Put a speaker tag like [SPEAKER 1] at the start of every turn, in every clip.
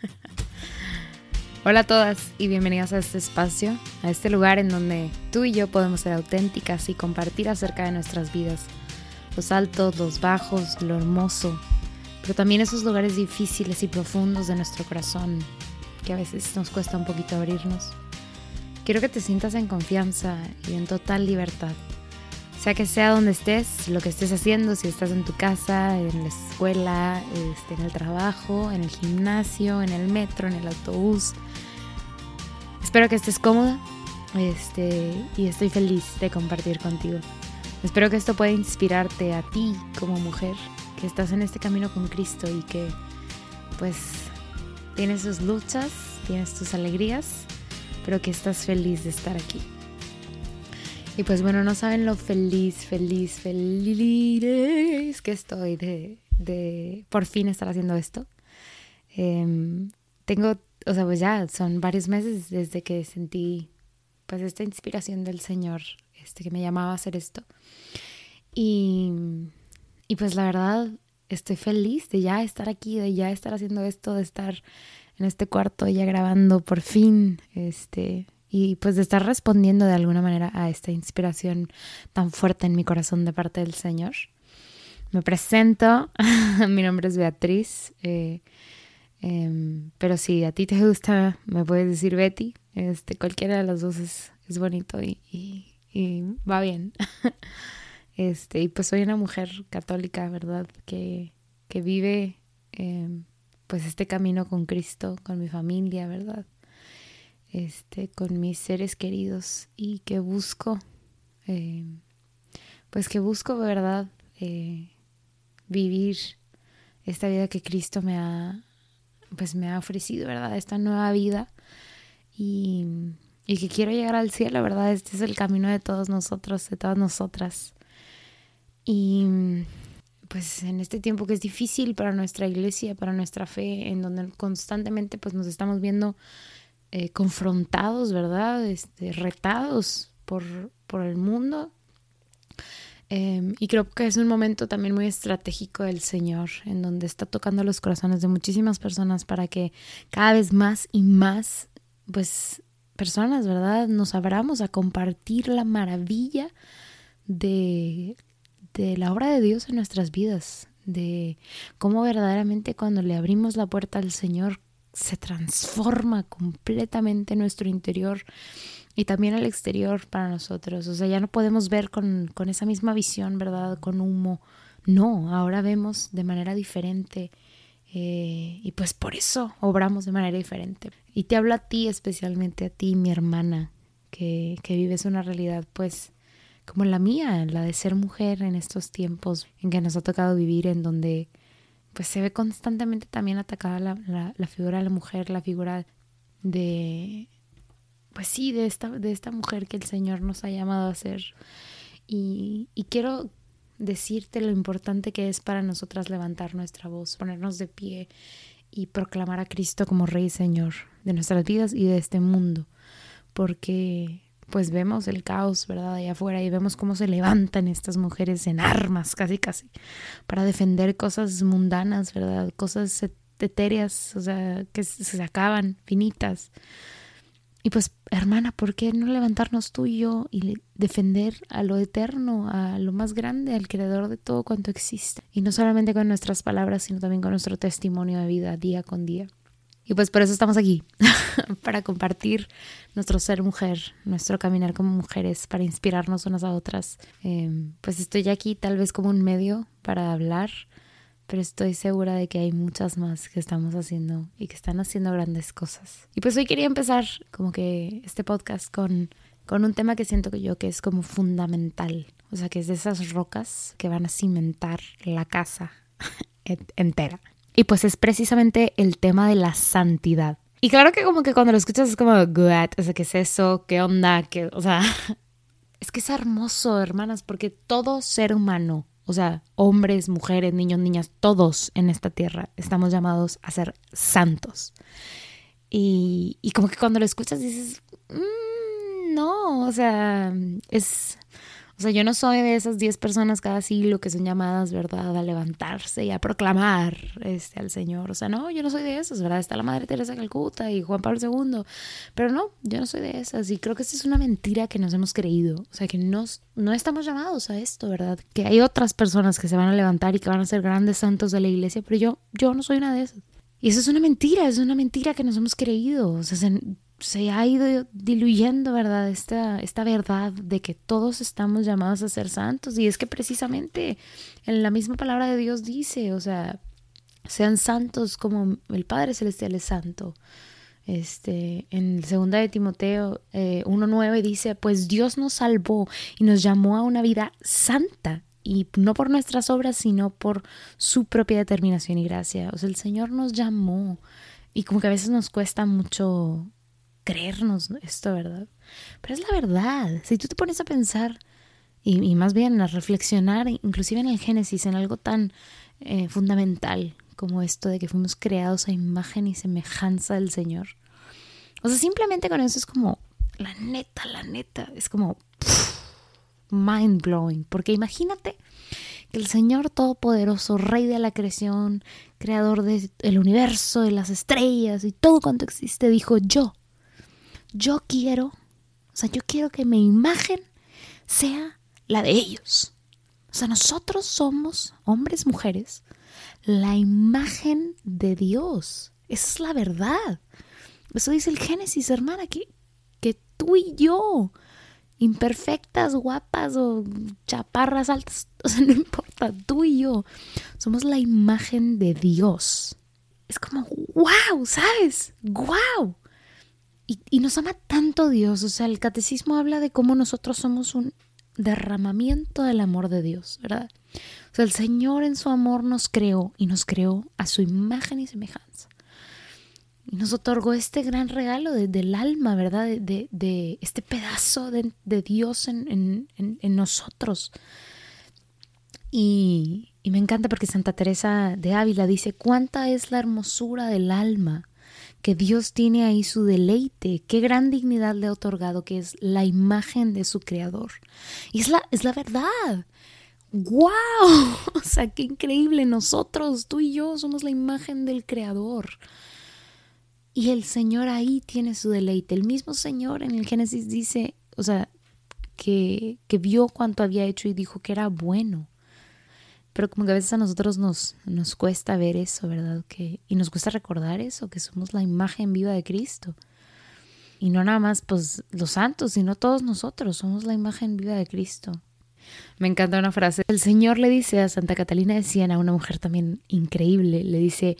[SPEAKER 1] Hola a todas y bienvenidas a este espacio, a este lugar en donde tú y yo podemos ser auténticas y compartir acerca de nuestras vidas, los altos, los bajos, lo hermoso, pero también esos lugares difíciles y profundos de nuestro corazón que a veces nos cuesta un poquito abrirnos. Quiero que te sientas en confianza y en total libertad sea que sea donde estés, lo que estés haciendo, si estás en tu casa, en la escuela, este, en el trabajo, en el gimnasio, en el metro, en el autobús. Espero que estés cómoda este, y estoy feliz de compartir contigo. Espero que esto pueda inspirarte a ti como mujer que estás en este camino con Cristo y que pues tienes tus luchas, tienes tus alegrías, pero que estás feliz de estar aquí. Y pues bueno, no saben lo feliz, feliz, feliz que estoy de, por fin estar haciendo esto. Em, tengo, o sea, pues ya son varios meses desde que sentí pues esta inspiración del Señor, este que me llamaba a hacer esto. Y, y pues la verdad estoy feliz de ya estar aquí, de ya estar haciendo esto, de estar en este cuarto ya grabando por fin, este, y pues de estar respondiendo de alguna manera a esta inspiración tan fuerte en mi corazón de parte del Señor. Me presento, mi nombre es Beatriz, eh, em, pero si a ti te gusta, me puedes decir Betty, este, cualquiera de las dos es, bonito y, y, va bien. Este, y pues soy una mujer católica, ¿verdad? Que, que vive em, pues este camino con Cristo, con mi familia, ¿verdad? Este, con mis seres queridos y que busco, eh, pues que busco, ¿verdad? Eh, vivir esta vida que Cristo me ha, pues me ha ofrecido, ¿verdad? Esta nueva vida y, y que quiero llegar al cielo, ¿verdad? Este es el camino de todos nosotros, de todas nosotras. Y pues en este tiempo que es difícil para nuestra iglesia, para nuestra fe, en donde constantemente pues nos estamos viendo eh, confrontados, ¿verdad? Este, retados por, por el mundo. Em, y creo que es un momento también muy estratégico del Señor, en donde está tocando los corazones de muchísimas personas para que cada vez más y más, pues, personas, ¿verdad? Nos abramos a compartir la maravilla de, de la obra de Dios en nuestras vidas, de cómo verdaderamente cuando le abrimos la puerta al Señor, se transforma completamente nuestro interior y también el exterior para nosotros. O sea, ya no podemos ver con, esa misma visión, ¿verdad? Con humo. No, ahora vemos de manera diferente. Eh, y pues por eso obramos de manera diferente. Y te hablo a ti, especialmente a ti, mi hermana, que, que vives una realidad pues como la mía, la de ser mujer en estos tiempos en que nos ha tocado vivir, en donde pues se ve constantemente también atacada la, la, figura de la mujer, la figura de, pues sí, de esta, de esta mujer que el Señor nos ha llamado a ser. Y, y quiero decirte lo importante que es para nosotras levantar nuestra voz, ponernos de pie y proclamar a Cristo como Rey y Señor de nuestras vidas y de este mundo. Porque pues vemos el caos, ¿verdad? Allá afuera y vemos cómo se levantan estas mujeres en armas, casi, casi, para defender cosas mundanas, ¿verdad? Cosas etéreas, o sea, que se acaban, finitas. Y pues, hermana, ¿por qué no levantarnos tú y yo y defender a lo eterno, a lo más grande, al creador de todo cuanto existe? Y no solamente con nuestras palabras, sino también con nuestro testimonio de vida día con día. Y pues por eso estamos aquí, para compartir nuestro ser mujer, nuestro caminar como mujeres, para inspirarnos unas a otras. Em, pues estoy aquí tal vez como un medio para hablar, pero estoy segura de que hay muchas más que estamos haciendo y que están haciendo grandes cosas. Y pues hoy quería empezar como que este podcast con, con un tema que siento que yo que es como fundamental, o sea, que es de esas rocas que van a cimentar la casa entera. Y pues es precisamente el tema de la santidad. Y claro que como que cuando lo escuchas es como, ¿qué es eso? ¿Qué onda? ¿Qué? O sea, es que es hermoso, hermanas, porque todo ser humano, o sea, hombres, mujeres, niños, niñas, todos en esta tierra estamos llamados a ser santos. Y, y como que cuando lo escuchas dices, mm, no, o sea, es, O sea, yo no soy de esas 10 personas cada siglo que son llamadas, ¿verdad?, a levantarse y a proclamar este, al Señor. O sea, no, yo no soy de esas, ¿verdad? Está la Madre Teresa de Calcuta y Juan Pablo II. Pero no, yo no soy de esas. Y creo que esa es una mentira que nos hemos creído. O sea, que nos, no estamos llamados a esto, ¿verdad? Que hay otras personas que se van a levantar y que van a ser grandes santos de la iglesia, pero yo, yo no soy una de esas. Y eso es una mentira, es una mentira que nos hemos creído. O sea, se, se ha ido diluyendo, ¿verdad? Esta, esta verdad de que todos estamos llamados a ser santos. Y es que precisamente en la misma palabra de Dios dice, o sea, sean santos como el Padre Celestial es santo. Este, en segunda de Timoteo eh, 1.9 dice, pues Dios nos salvó y nos llamó a una vida santa y no por nuestras obras, sino por su propia determinación y gracia. O sea, el Señor nos llamó y como que a veces nos cuesta mucho creernos esto, ¿verdad? Pero es la verdad. Si tú te pones a pensar y, más bien a reflexionar, inclusive en el Génesis, en algo tan eh, fundamental como esto de que fuimos creados a imagen y semejanza del Señor. O sea, simplemente con eso es como, la neta, la neta, es como mind blowing. Porque imagínate que el Señor Todopoderoso, Rey de la creación, Creador del universo, de las estrellas y todo cuanto existe, dijo yo yo quiero, o sea, yo quiero que mi imagen sea la de ellos. O sea, nosotros somos, hombres, mujeres, la imagen de Dios. Esa es la verdad. Eso dice el Génesis, hermana, que, que tú y yo, imperfectas, guapas o chaparras altas, o sea, no importa, tú y yo somos la imagen de Dios. Es como, wow, ¿sabes? Wow. Y, nos ama tanto Dios, o sea, el catecismo habla de cómo nosotros somos un derramamiento del amor de Dios, ¿verdad? O sea, el Señor en su amor nos creó y nos creó a su imagen y semejanza. Y nos otorgó este gran regalo del alma, ¿verdad? De, este pedazo de, Dios en, nosotros. Y, y me encanta porque Santa Teresa de Ávila dice, ¿cuánta es la hermosura del alma? Que Dios tiene ahí su deleite, qué gran dignidad le ha otorgado, que es la imagen de su creador. Y es la, es la verdad. ¡Wow! O sea, qué increíble. Nosotros, tú y yo, somos la imagen del creador. Y el Señor ahí tiene su deleite. El mismo Señor en el Génesis dice, o sea, que, que vio cuanto había hecho y dijo que era bueno. Pero como que a veces a nosotros nos, nos cuesta ver eso, ¿verdad? Que, y nos cuesta recordar eso, que somos la imagen viva de Cristo. Y no nada más pues los santos, sino todos nosotros somos la imagen viva de Cristo. Me encanta una frase. El Señor le dice a Santa Catalina de Siena, una mujer también increíble, le dice,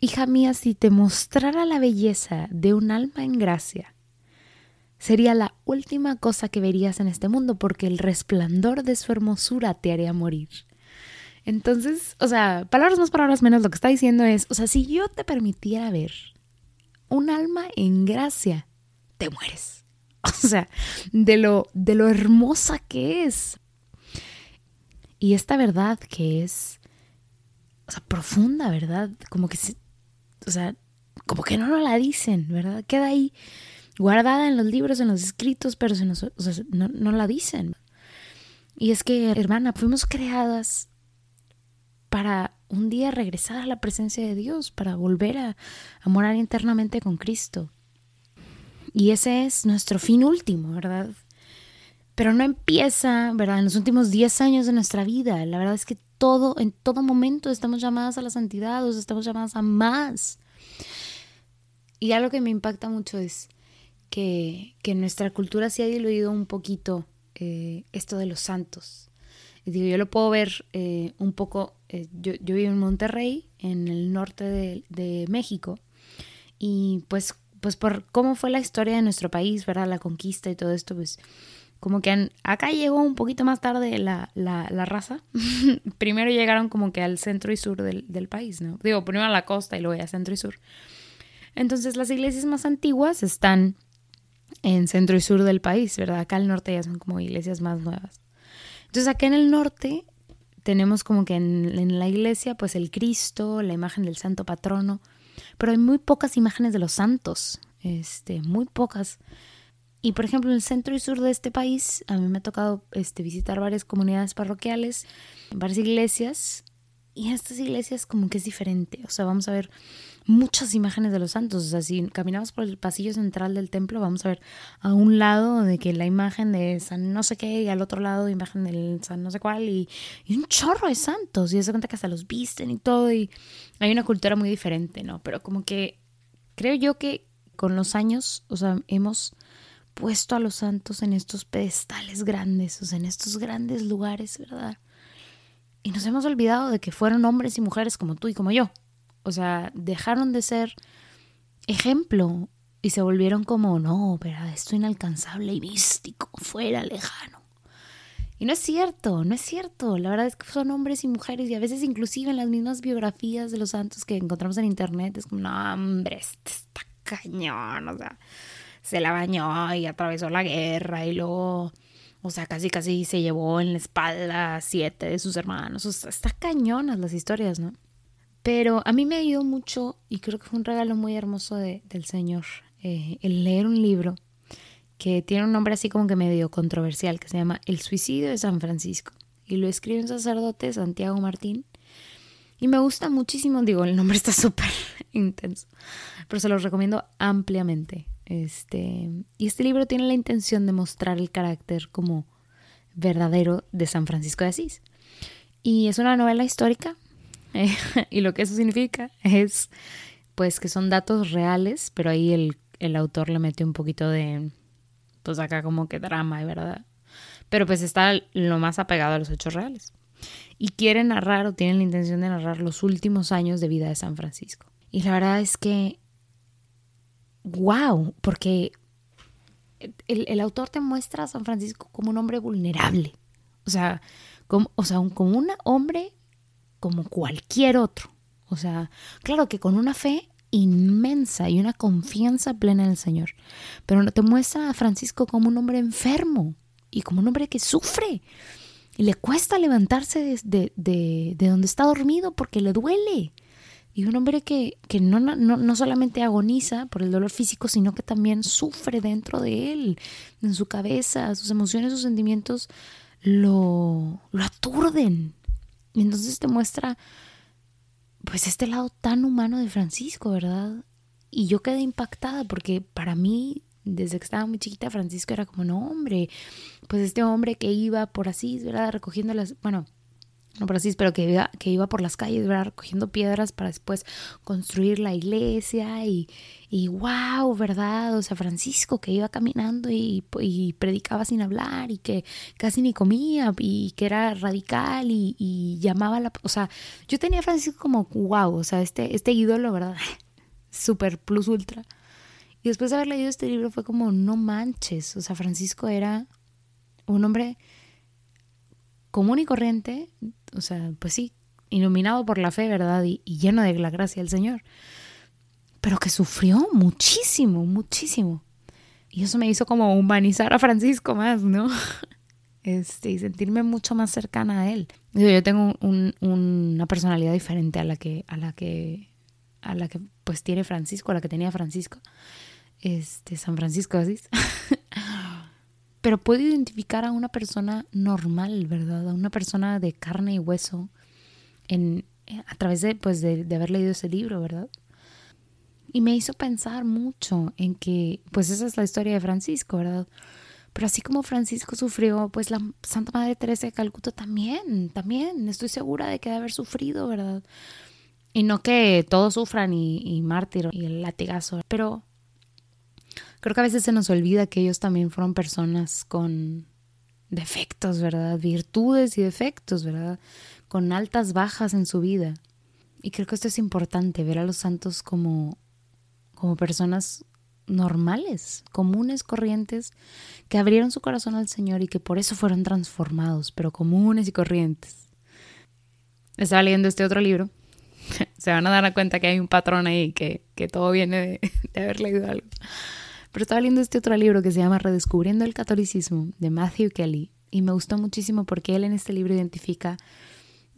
[SPEAKER 1] Hija mía, si te mostrara la belleza de un alma en gracia, sería la última cosa que verías en este mundo porque el resplandor de su hermosura te haría morir. Entonces, o sea, palabras más, palabras menos, lo que está diciendo es, o sea, si yo te permitiera ver un alma en gracia, te mueres. O sea, de lo, de lo hermosa que es. Y esta verdad que es, o sea, profunda, ¿verdad? Como que o sea, como que no nos la dicen, ¿verdad? Queda ahí guardada en los libros, en los escritos, pero se no, no la dicen. Y es que, hermana, fuimos creadas para un día regresar a la presencia de Dios, para volver a, morar internamente con Cristo. Y ese es nuestro fin último, ¿verdad? Pero no empieza, ¿verdad? En los últimos 10 años de nuestra vida. La verdad es que todo, en todo momento estamos llamadas a la santidad, o estamos llamadas a más. Y algo que me impacta mucho es que, que nuestra cultura se ha diluido un poquito eh, esto de los santos. Yo lo puedo ver eh, un poco, eh, yo, vivo en Monterrey, en el norte de, México, y pues, pues por cómo fue la historia de nuestro país, ¿verdad? La conquista y todo esto, pues como que acá llegó un poquito más tarde la, la, raza. primero llegaron como que al centro y sur del, del, país, ¿no? Digo, primero a la costa y luego a centro y sur. Entonces las iglesias más antiguas están en centro y sur del país, ¿verdad? Acá al norte ya son como iglesias más nuevas. Entonces acá en el norte tenemos como que en, la iglesia pues el Cristo, la imagen del santo patrono, pero hay muy pocas imágenes de los santos, este, muy pocas. Y por ejemplo, en el centro y sur de este país, a mí me ha tocado este, visitar varias comunidades parroquiales, varias iglesias, y en estas iglesias como que es diferente. O sea, vamos a ver muchas imágenes de los santos. O sea, si caminamos por el pasillo central del templo, vamos a ver a un lado de que la imagen de San no sé qué y al otro lado imagen del San no sé cuál y, y un chorro de santos. Y se cuenta que hasta los visten y todo. Y hay una cultura muy diferente, ¿no? Pero como que creo yo que con los años, o sea, hemos puesto a los santos en estos pedestales grandes, o sea, en estos grandes lugares, ¿verdad? Y nos hemos olvidado de que fueron hombres y mujeres como tú y como yo. O sea, dejaron de ser ejemplo y se volvieron como, no, pero esto inalcanzable y místico, fuera lejano. Y no es cierto, no es cierto. La verdad es que son hombres y mujeres y a veces inclusive en las mismas biografías de los santos que encontramos en internet es como, no, hombre, este está cañón, o sea, se la bañó y atravesó la guerra y luego, o sea, casi casi se llevó en la espalda siete de sus hermanos. O sea, está cañonas las historias, ¿no? Pero a mí me ayudó mucho y creo que fue un regalo muy hermoso de, del Señor eh, el leer un libro que tiene un nombre así como que medio controversial, que se llama El suicidio de San Francisco. Y lo escribe un sacerdote, Santiago Martín. Y me gusta muchísimo, digo, el nombre está súper intenso, pero se lo recomiendo ampliamente. Este, y este libro tiene la intención de mostrar el carácter como verdadero de San Francisco de Asís. Y es una novela histórica, y lo que eso significa es pues que son datos reales, pero ahí el, autor le mete un poquito de, pues acá como que drama, ¿verdad? Pero pues está lo más apegado a los hechos reales. Y quiere narrar o tienen la intención de narrar los últimos años de vida de San Francisco. Y la verdad es que, wow, porque el, el autor te muestra a San Francisco como un hombre vulnerable. O sea, como, o sea, como un hombre como cualquier otro. O sea, claro que con una fe inmensa y una confianza plena en el Señor. Pero te muestra a Francisco como un hombre enfermo y como un hombre que sufre. Y le cuesta levantarse de, de, de, donde está dormido porque le duele. Y un hombre que, que no, no, no, solamente agoniza por el dolor físico, sino que también sufre dentro de él, en su cabeza, sus emociones, sus sentimientos lo, lo aturden. Y entonces te muestra pues este lado tan humano de Francisco, ¿verdad? Y yo quedé impactada porque para mí, desde que estaba muy chiquita, Francisco era como, no, hombre, pues este hombre que iba por así, ¿verdad? Recogiendo las, bueno, no por así, pero que iba, que iba por las calles, ¿verdad? Recogiendo piedras para después construir la iglesia y, y wow, ¿verdad? O sea, Francisco que iba caminando y, y, predicaba sin hablar y que casi ni comía y que era radical y, y llamaba la... O sea, yo tenía a Francisco como wow, o sea, este, este ídolo, ¿verdad? Super plus ultra. Y después de haber leído este libro fue como, no manches, o sea, Francisco era un hombre común y corriente, o sea, pues sí, iluminado por la fe, ¿verdad? Y, lleno de la gracia del Señor. Pero que sufrió muchísimo, muchísimo. Y eso me hizo como humanizar a Francisco más, ¿no? Este, y sentirme mucho más cercana a él. Yo tengo una personalidad diferente a la que, a la que, a la que pues tiene Francisco, a la que tenía Francisco. Este, San Francisco Asís. pero puedo identificar a una persona normal, ¿verdad? A una persona de carne y hueso en, a través de, pues, de, haber leído ese libro, ¿verdad? Y me hizo pensar mucho en que, pues esa es la historia de Francisco, ¿verdad? Pero así como Francisco sufrió, pues la Santa Madre Teresa de Calcuta también, también, estoy segura de que debe haber sufrido, ¿verdad? Y no que todos sufran y, y mártir y el latigazo, pero Creo que a veces se nos olvida que ellos también fueron personas con defectos, ¿verdad? Virtudes y defectos, ¿verdad? Con altas, bajas en su vida. Y creo que esto es importante, ver a los santos como, como personas normales, comunes, corrientes, que abrieron su corazón al Señor y que por eso fueron transformados, pero comunes y corrientes. Estaba leyendo este otro libro. Se van a dar cuenta que hay un patrón ahí, que, que todo viene de, de haber leído algo. Pero estaba leyendo este otro libro que se llama Redescubriendo el Catolicismo de Matthew Kelly y me gustó muchísimo porque él en este libro identifica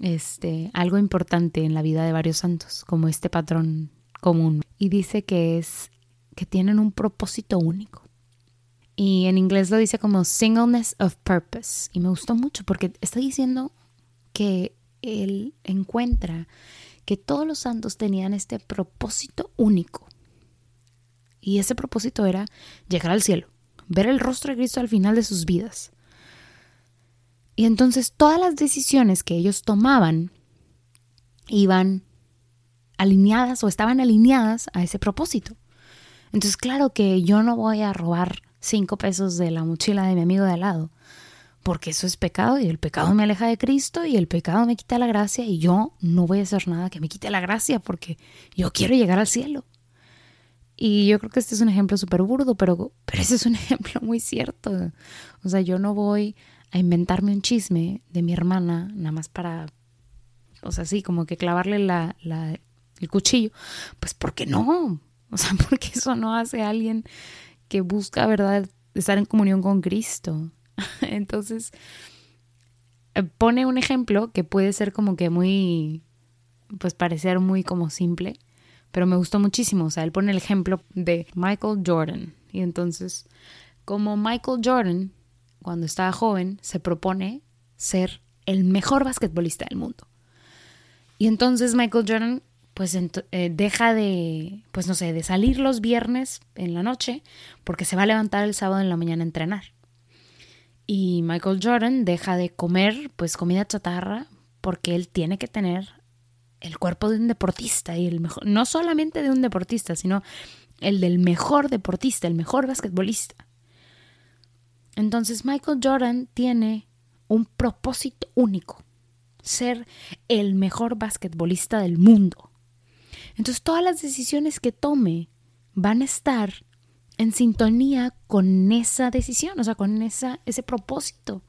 [SPEAKER 1] este, algo importante en la vida de varios santos, como este patrón común. Y dice que es que tienen un propósito único. Y en inglés lo dice como singleness of purpose. Y me gustó mucho porque está diciendo que él encuentra que todos los santos tenían este propósito único. Y ese propósito era llegar al cielo, ver el rostro de Cristo al final de sus vidas. Y entonces todas las decisiones que ellos tomaban iban alineadas o estaban alineadas a ese propósito. Entonces, claro que yo no voy a robar cinco pesos de la mochila de mi amigo de al lado, porque eso es pecado y el pecado me aleja de Cristo y el pecado me quita la gracia y yo no voy a hacer nada que me quite la gracia porque yo quiero llegar al cielo. Y yo creo que este es un ejemplo súper burdo, pero, pero ese es un ejemplo muy cierto. O sea, yo no voy a inventarme un chisme de mi hermana nada más para, o sea, sí, como que clavarle la, la, el cuchillo. Pues porque no, o sea, porque eso no hace a alguien que busca, ¿verdad?, estar en comunión con Cristo. Entonces, eh, pone un ejemplo que puede ser como que muy, pues parecer muy como simple, pero me gustó muchísimo. O sea, él pone el ejemplo de Michael Jordan. Y entonces, como Michael Jordan, cuando estaba joven, se propone ser el mejor basquetbolista del mundo. Y entonces Michael Jordan pues eh, deja de, pues no sé, de salir los viernes en la noche porque se va a levantar el sábado en la mañana a entrenar. Y Michael Jordan deja de comer pues comida chatarra porque él tiene que tener el cuerpo de un deportista y el mejor, no solamente de un deportista, sino el del mejor deportista, el mejor basquetbolista. Entonces Michael Jordan tiene un propósito único, ser el mejor basquetbolista del mundo. Entonces todas las decisiones que tome van a estar en sintonía con esa decisión, o sea, con esa, ese propósito.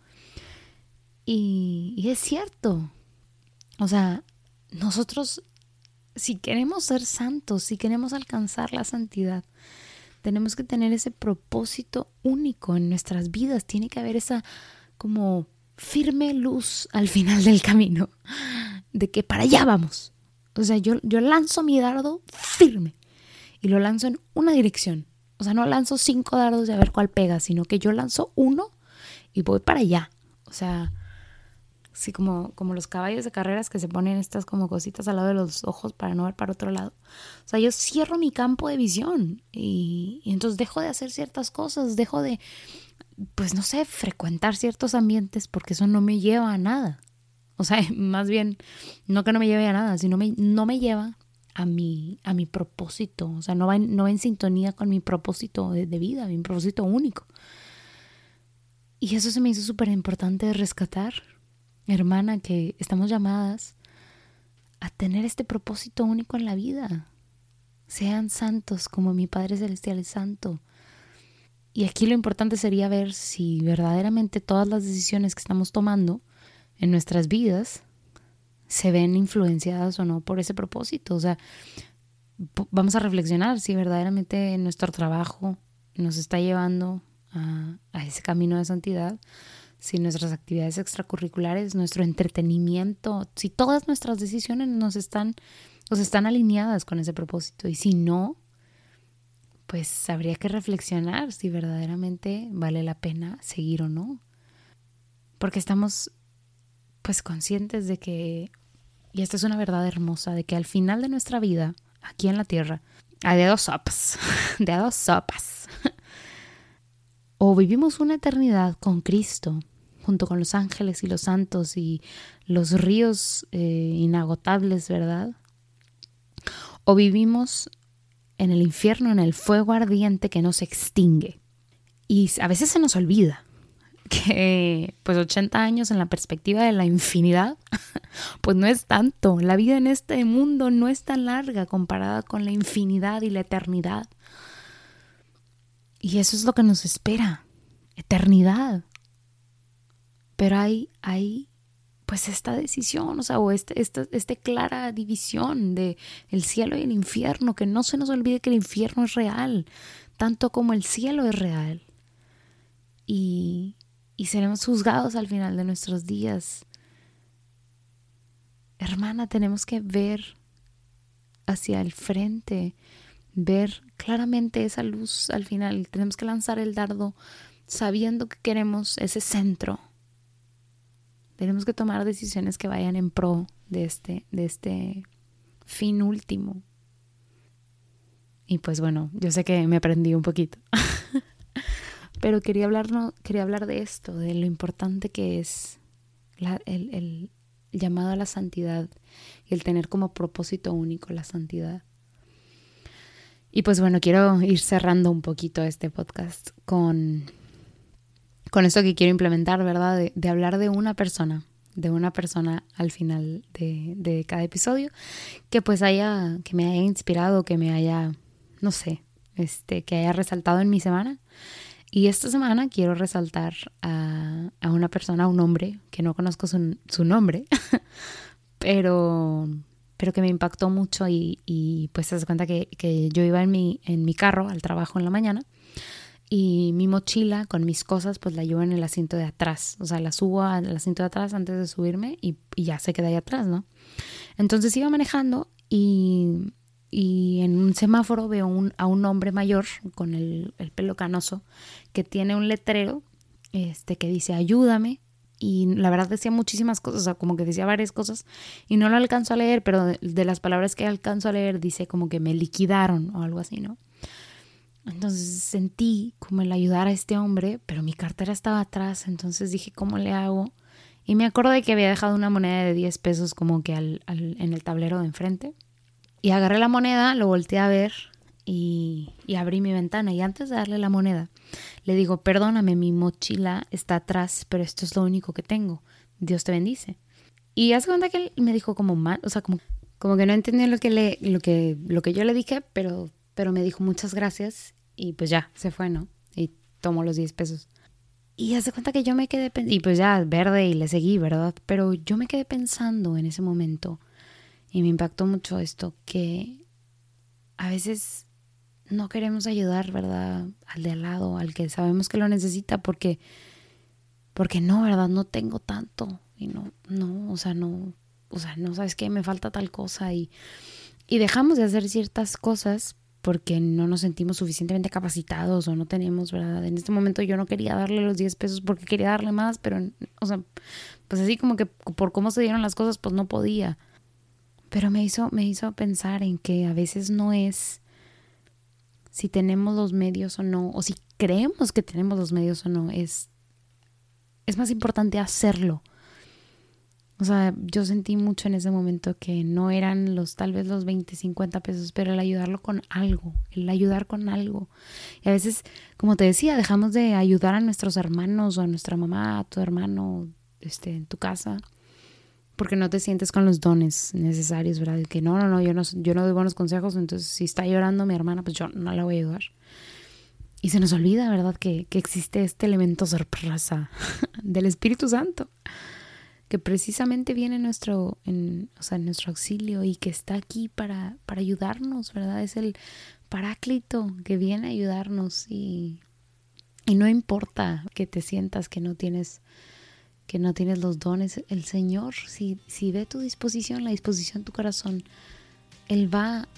[SPEAKER 1] Y, y es cierto. O sea, nosotros, si queremos ser santos, si queremos alcanzar la santidad, tenemos que tener ese propósito único en nuestras vidas. Tiene que haber esa como firme luz al final del camino de que para allá vamos. O sea, yo, yo lanzo mi dardo firme y lo lanzo en una dirección. O sea, no lanzo cinco dardos de a ver cuál pega, sino que yo lanzo uno y voy para allá. O sea, sí, como, como los caballos de carreras que se ponen estas como cositas al lado de los ojos para no ver para otro lado. O sea, yo cierro mi campo de visión y, y entonces dejo de hacer ciertas cosas, dejo de, pues no sé, frecuentar ciertos ambientes porque eso no me lleva a nada. O sea, más bien, no que no me lleve a nada, sino me, no me lleva a mi, a mi propósito. O sea, no va, en, no en sintonía con mi propósito de, de vida, mi propósito único. Y eso se me hizo súper importante rescatar, hermana, que estamos llamadas a tener este propósito único en la vida. Sean santos como mi Padre Celestial es santo. Y aquí lo importante sería ver si verdaderamente todas las decisiones que estamos tomando en nuestras vidas se ven influenciadas o no por ese propósito. O sea, vamos a reflexionar si verdaderamente nuestro trabajo nos está llevando a, a, ese camino de santidad, si nuestras actividades extracurriculares, nuestro entretenimiento, si todas nuestras decisiones nos están, nos están alineadas con ese propósito. Y si no, pues habría que reflexionar si verdaderamente vale la pena seguir o no. Porque estamos pues conscientes de que, y esta es una verdad hermosa, de que al final de nuestra vida, aquí en la tierra, hay de dos sopas, de dos sopas. o vivimos una eternidad con Cristo, junto con los ángeles y los santos y los ríos eh, inagotables, ¿verdad? O vivimos en el infierno, en el fuego ardiente que no se extingue. Y a veces se nos olvida, que pues 80 años en la perspectiva de la infinidad, pues no es tanto. La vida en este mundo no es tan larga comparada con la infinidad y la eternidad. Y eso es lo que nos espera, eternidad. Pero hay, pues esta decisión, o sea, o este, esta, este clara división de el cielo y el infierno, que no se nos olvide que el infierno es real, tanto como el cielo es real. Y, y seremos juzgados al final de nuestros días. Hermana, tenemos que ver hacia el frente, ver claramente esa luz al final. Tenemos que lanzar el dardo sabiendo que queremos ese centro. Tenemos que tomar decisiones que vayan en pro de este, de este fin último. Y pues bueno, yo sé que me aprendí un poquito. Pero quería hablar, no, quería hablar de esto, de lo importante que es el, el llamado a la santidad y el tener como propósito único la santidad. Y pues bueno, quiero ir cerrando un poquito este podcast con, con esto que quiero implementar, ¿verdad? De, hablar de una persona, de una persona al final de, de, cada episodio, que pues haya, que me haya inspirado, que me haya, no sé, este, que haya resaltado en mi semana. Y esta semana quiero resaltar a, a una persona, a un hombre, que no conozco su, su nombre, pero, pero que me impactó mucho y, y pues se das cuenta que, que, yo iba en mi, en mi carro al trabajo en la mañana y mi mochila con mis cosas pues la llevo en el asiento de atrás, o sea, la subo al asiento de atrás antes de subirme y, y ya se queda ahí atrás, ¿no? Entonces iba manejando y, y en un semáforo veo a un hombre mayor con el, el, pelo canoso que tiene un letrero este, que dice ayúdame y la verdad decía muchísimas cosas, o sea, como que decía varias cosas y no lo alcanzo a leer, pero de, de las palabras que alcanzo a leer dice como que me liquidaron o algo así, ¿no? Entonces sentí como el ayudar a este hombre, pero mi cartera estaba atrás, entonces dije, ¿cómo le hago? Y me acordé que había dejado una moneda de 10 pesos como que al, en el tablero de enfrente. Y agarré la moneda, lo volteé a ver y, y, abrí mi ventana. Y antes de darle la moneda, le digo, perdóname, mi mochila está atrás, pero esto es lo único que tengo. Dios te bendice. Y hace cuenta que él me dijo como mal, o sea, como, como que no entendió lo que, le, lo, que, lo que yo le dije, pero pero me dijo muchas gracias y pues ya, se fue, ¿no? Y tomó los 10 pesos. Y hace cuenta que yo me quedé y pues ya, verde y le seguí, ¿verdad? Pero yo me quedé pensando en ese momento y me impactó mucho esto, que a veces no queremos ayudar, ¿verdad? Al de al lado, al que sabemos que lo necesita, porque, porque no, ¿verdad? No tengo tanto y no, no, o sea, no, o sea, no sabes qué, me falta tal cosa y, y dejamos de hacer ciertas cosas porque no nos sentimos suficientemente capacitados o no tenemos, ¿verdad? En este momento yo no quería darle los 10 pesos porque quería darle más, pero, o sea, pues así como que por cómo se dieron las cosas, pues no podía. Pero me hizo, me hizo pensar en que a veces no es si tenemos los medios o no, o si creemos que tenemos los medios o no, es, es más importante hacerlo o sea, yo sentí mucho en ese momento que no eran los tal vez los 20, 50 pesos, pero el ayudarlo con algo, el ayudar con algo. Y a veces, como te decía, dejamos de ayudar a nuestros hermanos o a nuestra mamá, a tu hermano, este, en tu casa, porque no te sientes con los dones necesarios, ¿verdad? Que no, no, no, yo no, yo no doy buenos consejos, entonces si está llorando mi hermana, pues yo no la voy a ayudar. Y se nos olvida, ¿verdad? Que, que existe este elemento sorpresa del Espíritu Santo que precisamente viene en nuestro, o sea, nuestro auxilio y que está aquí para, para ayudarnos, ¿verdad? Es el paráclito que viene a ayudarnos y, y no importa que te sientas que no tienes que no tienes los dones, el Señor, si, si ve tu disposición, la disposición de tu corazón, Él va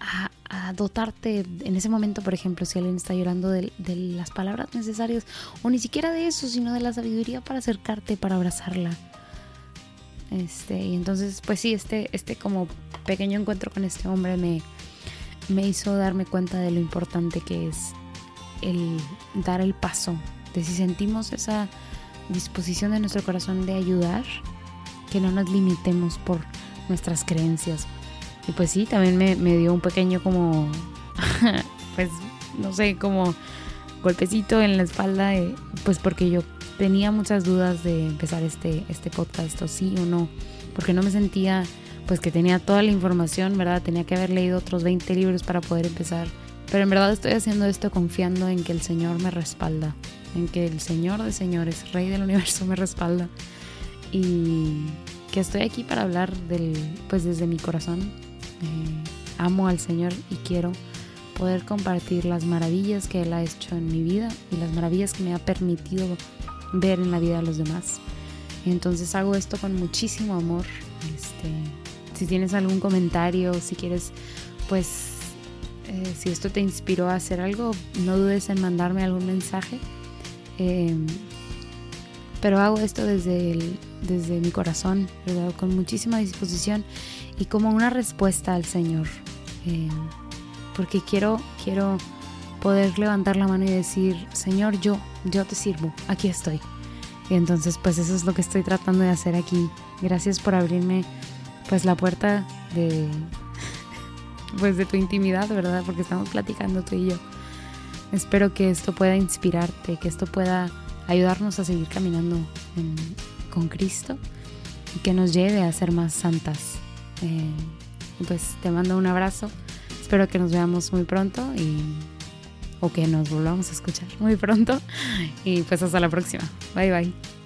[SPEAKER 1] a, dotarte en ese momento, por ejemplo, si alguien está llorando de, de, las palabras necesarias, o ni siquiera de eso, sino de la sabiduría para acercarte, para abrazarla. Este, y entonces, pues sí, este, este como pequeño encuentro con este hombre me, me hizo darme cuenta de lo importante que es el dar el paso, de si sentimos esa disposición de nuestro corazón de ayudar, que no nos limitemos por nuestras creencias, y pues sí, también me, me dio un pequeño como, pues no sé, como golpecito en la espalda, de, pues porque yo tenía muchas dudas de empezar este, este podcast, o sí o no, porque no me sentía pues que tenía toda la información, ¿verdad? Tenía que haber leído otros 20 libros para poder empezar. Pero en verdad estoy haciendo esto confiando en que el Señor me respalda, en que el Señor de señores, Rey del universo me respalda y que estoy aquí para hablar del, pues desde mi corazón, eh, amo al Señor y quiero poder compartir las maravillas que Él ha hecho en mi vida y las maravillas que me ha permitido ver en la vida de los demás. Entonces hago esto con muchísimo amor. Este, si tienes algún comentario, si quieres, pues eh, si esto te inspiró a hacer algo, no dudes en mandarme algún mensaje. Em, pero hago esto desde, desde mi corazón, ¿verdad? con muchísima disposición y como una respuesta al Señor. Em, porque quiero, quiero poder levantar la mano y decir, Señor, yo, yo te sirvo, aquí estoy. Y entonces pues eso es lo que estoy tratando de hacer aquí. Gracias por abrirme pues la puerta de pues de tu intimidad, ¿verdad? Porque estamos platicando tú y yo. Espero que esto pueda inspirarte, que esto pueda ayudarnos a seguir caminando con Cristo y que nos lleve a ser más santas. Eh, pues te mando un abrazo. Espero que nos veamos muy pronto y o que nos volvamos a escuchar muy pronto. Y pues hasta la próxima. Bye bye.